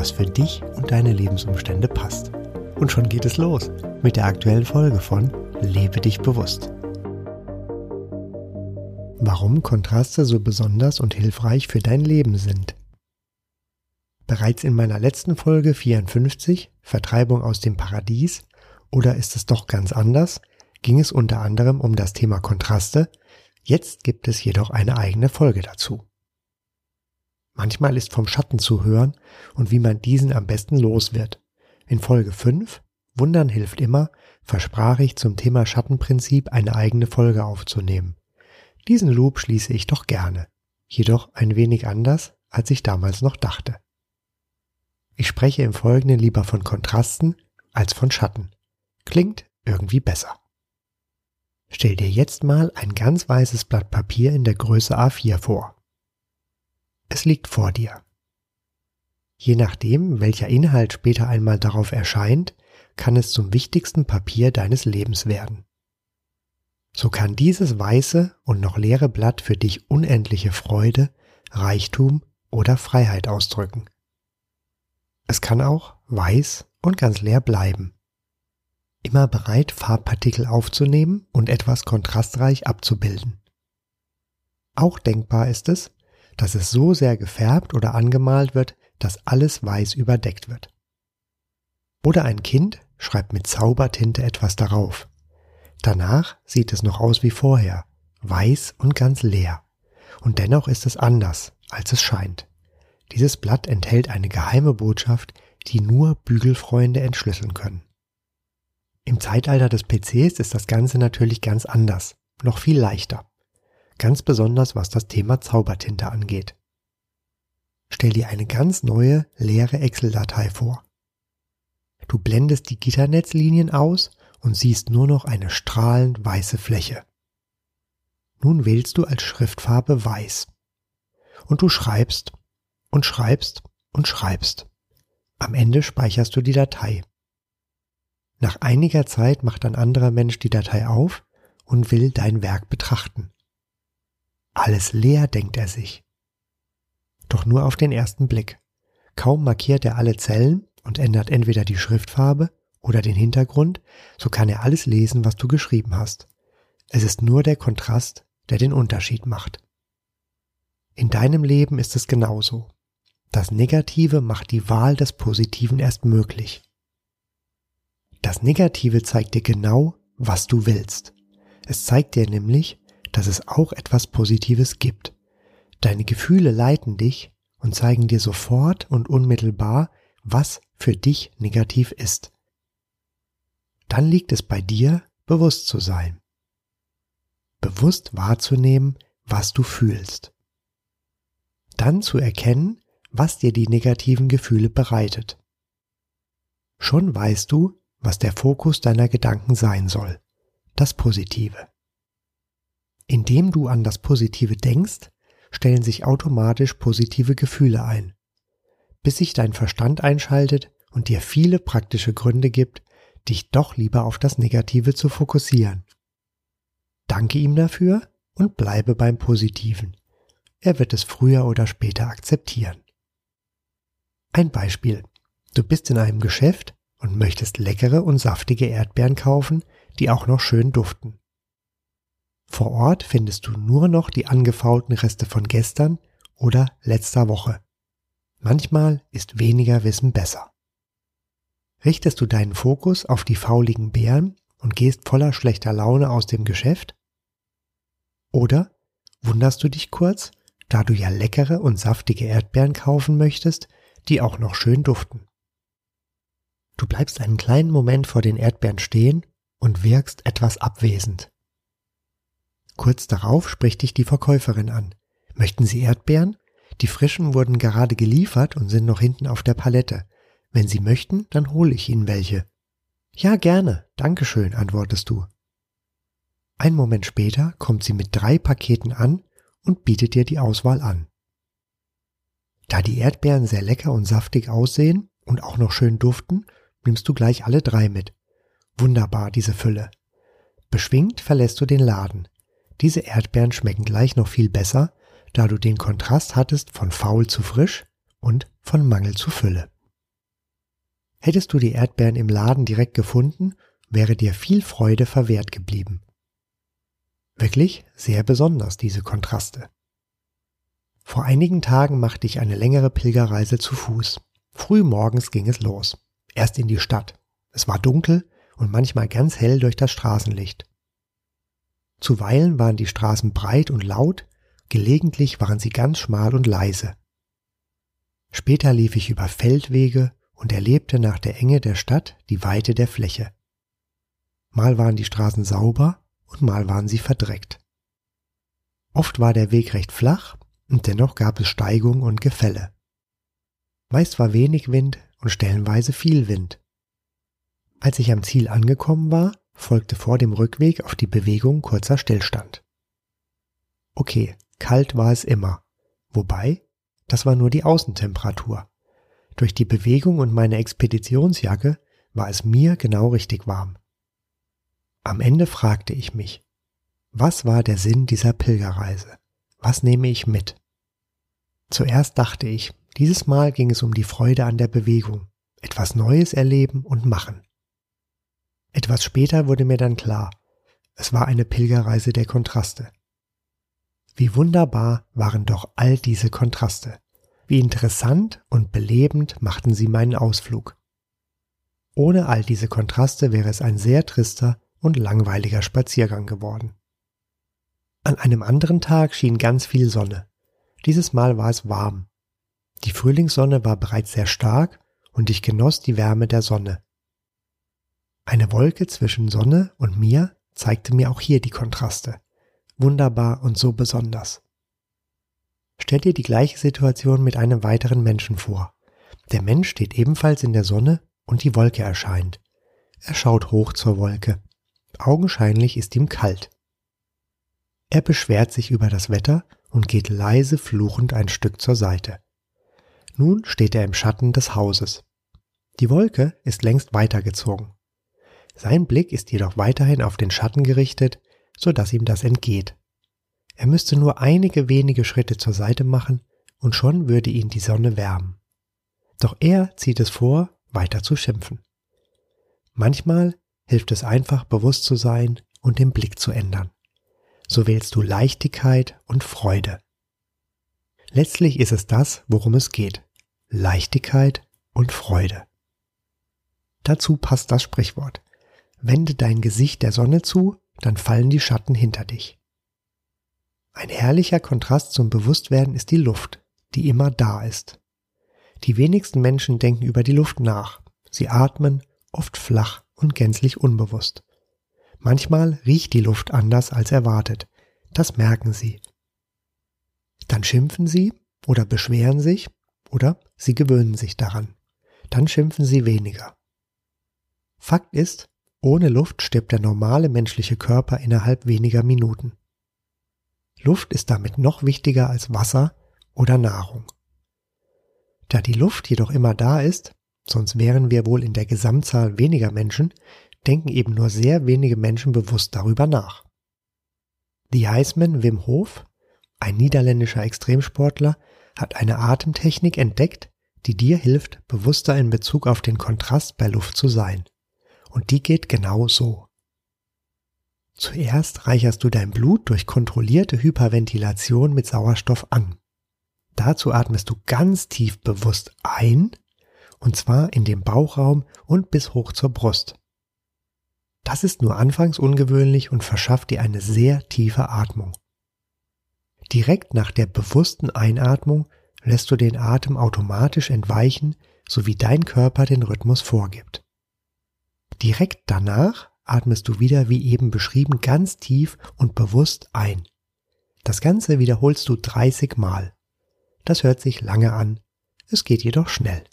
was für dich und deine Lebensumstände passt. Und schon geht es los mit der aktuellen Folge von Lebe dich bewusst. Warum Kontraste so besonders und hilfreich für dein Leben sind. Bereits in meiner letzten Folge 54, Vertreibung aus dem Paradies, oder ist es doch ganz anders, ging es unter anderem um das Thema Kontraste, jetzt gibt es jedoch eine eigene Folge dazu. Manchmal ist vom Schatten zu hören und wie man diesen am besten los wird. In Folge 5, Wundern hilft immer, versprach ich zum Thema Schattenprinzip eine eigene Folge aufzunehmen. Diesen Loop schließe ich doch gerne, jedoch ein wenig anders, als ich damals noch dachte. Ich spreche im Folgenden lieber von Kontrasten als von Schatten. Klingt irgendwie besser. Stell dir jetzt mal ein ganz weißes Blatt Papier in der Größe A4 vor. Es liegt vor dir. Je nachdem, welcher Inhalt später einmal darauf erscheint, kann es zum wichtigsten Papier deines Lebens werden. So kann dieses weiße und noch leere Blatt für dich unendliche Freude, Reichtum oder Freiheit ausdrücken. Es kann auch weiß und ganz leer bleiben. Immer bereit, Farbpartikel aufzunehmen und etwas kontrastreich abzubilden. Auch denkbar ist es, dass es so sehr gefärbt oder angemalt wird, dass alles weiß überdeckt wird. Oder ein Kind schreibt mit Zaubertinte etwas darauf. Danach sieht es noch aus wie vorher, weiß und ganz leer. Und dennoch ist es anders, als es scheint. Dieses Blatt enthält eine geheime Botschaft, die nur Bügelfreunde entschlüsseln können. Im Zeitalter des PCs ist das Ganze natürlich ganz anders, noch viel leichter. Ganz besonders was das Thema Zaubertinte angeht. Stell dir eine ganz neue, leere Excel-Datei vor. Du blendest die Gitternetzlinien aus und siehst nur noch eine strahlend weiße Fläche. Nun wählst du als Schriftfarbe weiß. Und du schreibst und schreibst und schreibst. Am Ende speicherst du die Datei. Nach einiger Zeit macht ein anderer Mensch die Datei auf und will dein Werk betrachten. Alles leer, denkt er sich. Doch nur auf den ersten Blick. Kaum markiert er alle Zellen und ändert entweder die Schriftfarbe oder den Hintergrund, so kann er alles lesen, was du geschrieben hast. Es ist nur der Kontrast, der den Unterschied macht. In deinem Leben ist es genauso. Das Negative macht die Wahl des Positiven erst möglich. Das Negative zeigt dir genau, was du willst. Es zeigt dir nämlich, dass es auch etwas Positives gibt. Deine Gefühle leiten dich und zeigen dir sofort und unmittelbar, was für dich negativ ist. Dann liegt es bei dir, bewusst zu sein. Bewusst wahrzunehmen, was du fühlst. Dann zu erkennen, was dir die negativen Gefühle bereitet. Schon weißt du, was der Fokus deiner Gedanken sein soll, das Positive. Indem du an das Positive denkst, stellen sich automatisch positive Gefühle ein, bis sich dein Verstand einschaltet und dir viele praktische Gründe gibt, dich doch lieber auf das Negative zu fokussieren. Danke ihm dafür und bleibe beim Positiven. Er wird es früher oder später akzeptieren. Ein Beispiel. Du bist in einem Geschäft und möchtest leckere und saftige Erdbeeren kaufen, die auch noch schön duften. Vor Ort findest du nur noch die angefaulten Reste von gestern oder letzter Woche. Manchmal ist weniger Wissen besser. Richtest du deinen Fokus auf die fauligen Beeren und gehst voller schlechter Laune aus dem Geschäft? Oder wunderst du dich kurz, da du ja leckere und saftige Erdbeeren kaufen möchtest, die auch noch schön duften. Du bleibst einen kleinen Moment vor den Erdbeeren stehen und wirkst etwas abwesend. Kurz darauf spricht dich die Verkäuferin an. Möchten Sie Erdbeeren? Die frischen wurden gerade geliefert und sind noch hinten auf der Palette. Wenn Sie möchten, dann hole ich Ihnen welche. Ja, gerne, Dankeschön, antwortest du. Ein Moment später kommt sie mit drei Paketen an und bietet dir die Auswahl an. Da die Erdbeeren sehr lecker und saftig aussehen und auch noch schön duften, nimmst du gleich alle drei mit. Wunderbar, diese Fülle. Beschwingt verlässt du den Laden. Diese Erdbeeren schmecken gleich noch viel besser, da du den Kontrast hattest von faul zu frisch und von Mangel zu Fülle. Hättest du die Erdbeeren im Laden direkt gefunden, wäre dir viel Freude verwehrt geblieben. Wirklich sehr besonders diese Kontraste. Vor einigen Tagen machte ich eine längere Pilgerreise zu Fuß. Früh morgens ging es los. Erst in die Stadt. Es war dunkel und manchmal ganz hell durch das Straßenlicht. Zuweilen waren die Straßen breit und laut, gelegentlich waren sie ganz schmal und leise. Später lief ich über Feldwege und erlebte nach der Enge der Stadt die Weite der Fläche. Mal waren die Straßen sauber und mal waren sie verdreckt. Oft war der Weg recht flach und dennoch gab es Steigung und Gefälle. Meist war wenig Wind und stellenweise viel Wind. Als ich am Ziel angekommen war, folgte vor dem Rückweg auf die Bewegung kurzer Stillstand. Okay, kalt war es immer, wobei, das war nur die Außentemperatur. Durch die Bewegung und meine Expeditionsjacke war es mir genau richtig warm. Am Ende fragte ich mich, was war der Sinn dieser Pilgerreise? Was nehme ich mit? Zuerst dachte ich, dieses Mal ging es um die Freude an der Bewegung, etwas Neues erleben und machen. Etwas später wurde mir dann klar, es war eine Pilgerreise der Kontraste. Wie wunderbar waren doch all diese Kontraste. Wie interessant und belebend machten sie meinen Ausflug. Ohne all diese Kontraste wäre es ein sehr trister und langweiliger Spaziergang geworden. An einem anderen Tag schien ganz viel Sonne. Dieses Mal war es warm. Die Frühlingssonne war bereits sehr stark und ich genoss die Wärme der Sonne. Eine Wolke zwischen Sonne und mir zeigte mir auch hier die Kontraste. Wunderbar und so besonders. Stell dir die gleiche Situation mit einem weiteren Menschen vor. Der Mensch steht ebenfalls in der Sonne und die Wolke erscheint. Er schaut hoch zur Wolke. Augenscheinlich ist ihm kalt. Er beschwert sich über das Wetter und geht leise fluchend ein Stück zur Seite. Nun steht er im Schatten des Hauses. Die Wolke ist längst weitergezogen. Sein Blick ist jedoch weiterhin auf den Schatten gerichtet, so dass ihm das entgeht. Er müsste nur einige wenige Schritte zur Seite machen und schon würde ihn die Sonne wärmen. Doch er zieht es vor, weiter zu schimpfen. Manchmal hilft es einfach, bewusst zu sein und den Blick zu ändern. So wählst du Leichtigkeit und Freude. Letztlich ist es das, worum es geht. Leichtigkeit und Freude. Dazu passt das Sprichwort. Wende dein Gesicht der Sonne zu, dann fallen die Schatten hinter dich. Ein herrlicher Kontrast zum Bewusstwerden ist die Luft, die immer da ist. Die wenigsten Menschen denken über die Luft nach. Sie atmen, oft flach und gänzlich unbewusst. Manchmal riecht die Luft anders als erwartet. Das merken sie. Dann schimpfen sie oder beschweren sich oder sie gewöhnen sich daran. Dann schimpfen sie weniger. Fakt ist, ohne Luft stirbt der normale menschliche Körper innerhalb weniger Minuten. Luft ist damit noch wichtiger als Wasser oder Nahrung. Da die Luft jedoch immer da ist, sonst wären wir wohl in der Gesamtzahl weniger Menschen, denken eben nur sehr wenige Menschen bewusst darüber nach. The Iceman Wim Hof, ein niederländischer Extremsportler, hat eine Atemtechnik entdeckt, die dir hilft, bewusster in Bezug auf den Kontrast bei Luft zu sein. Und die geht genau so. Zuerst reicherst du dein Blut durch kontrollierte Hyperventilation mit Sauerstoff an. Dazu atmest du ganz tief bewusst ein, und zwar in den Bauchraum und bis hoch zur Brust. Das ist nur anfangs ungewöhnlich und verschafft dir eine sehr tiefe Atmung. Direkt nach der bewussten Einatmung lässt du den Atem automatisch entweichen, so wie dein Körper den Rhythmus vorgibt. Direkt danach atmest du wieder wie eben beschrieben ganz tief und bewusst ein. Das Ganze wiederholst du 30 Mal. Das hört sich lange an, es geht jedoch schnell.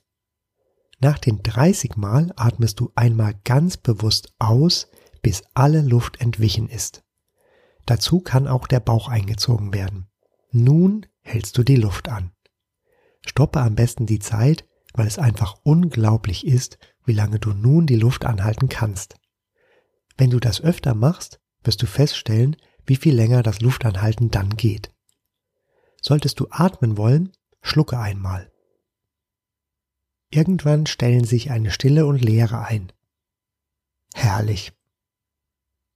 Nach den 30 Mal atmest du einmal ganz bewusst aus, bis alle Luft entwichen ist. Dazu kann auch der Bauch eingezogen werden. Nun hältst du die Luft an. Stoppe am besten die Zeit, weil es einfach unglaublich ist, wie lange du nun die Luft anhalten kannst. Wenn du das öfter machst, wirst du feststellen, wie viel länger das Luftanhalten dann geht. Solltest du atmen wollen, schlucke einmal. Irgendwann stellen sich eine Stille und Leere ein. Herrlich.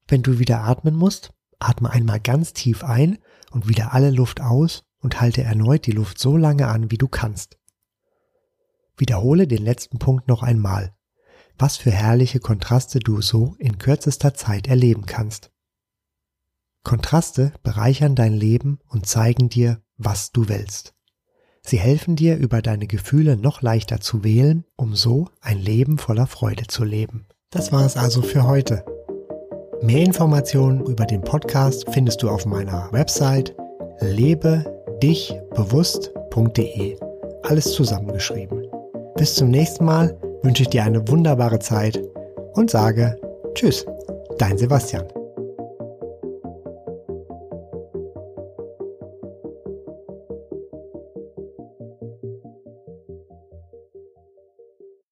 Wenn du wieder atmen musst, atme einmal ganz tief ein und wieder alle Luft aus und halte erneut die Luft so lange an, wie du kannst. Wiederhole den letzten Punkt noch einmal. Was für herrliche Kontraste du so in kürzester Zeit erleben kannst. Kontraste bereichern dein Leben und zeigen dir, was du willst. Sie helfen dir, über deine Gefühle noch leichter zu wählen, um so ein Leben voller Freude zu leben. Das war es also für heute. Mehr Informationen über den Podcast findest du auf meiner Website lebedichbewusst.de. Alles zusammengeschrieben. Bis zum nächsten Mal wünsche ich dir eine wunderbare Zeit und sage Tschüss, dein Sebastian.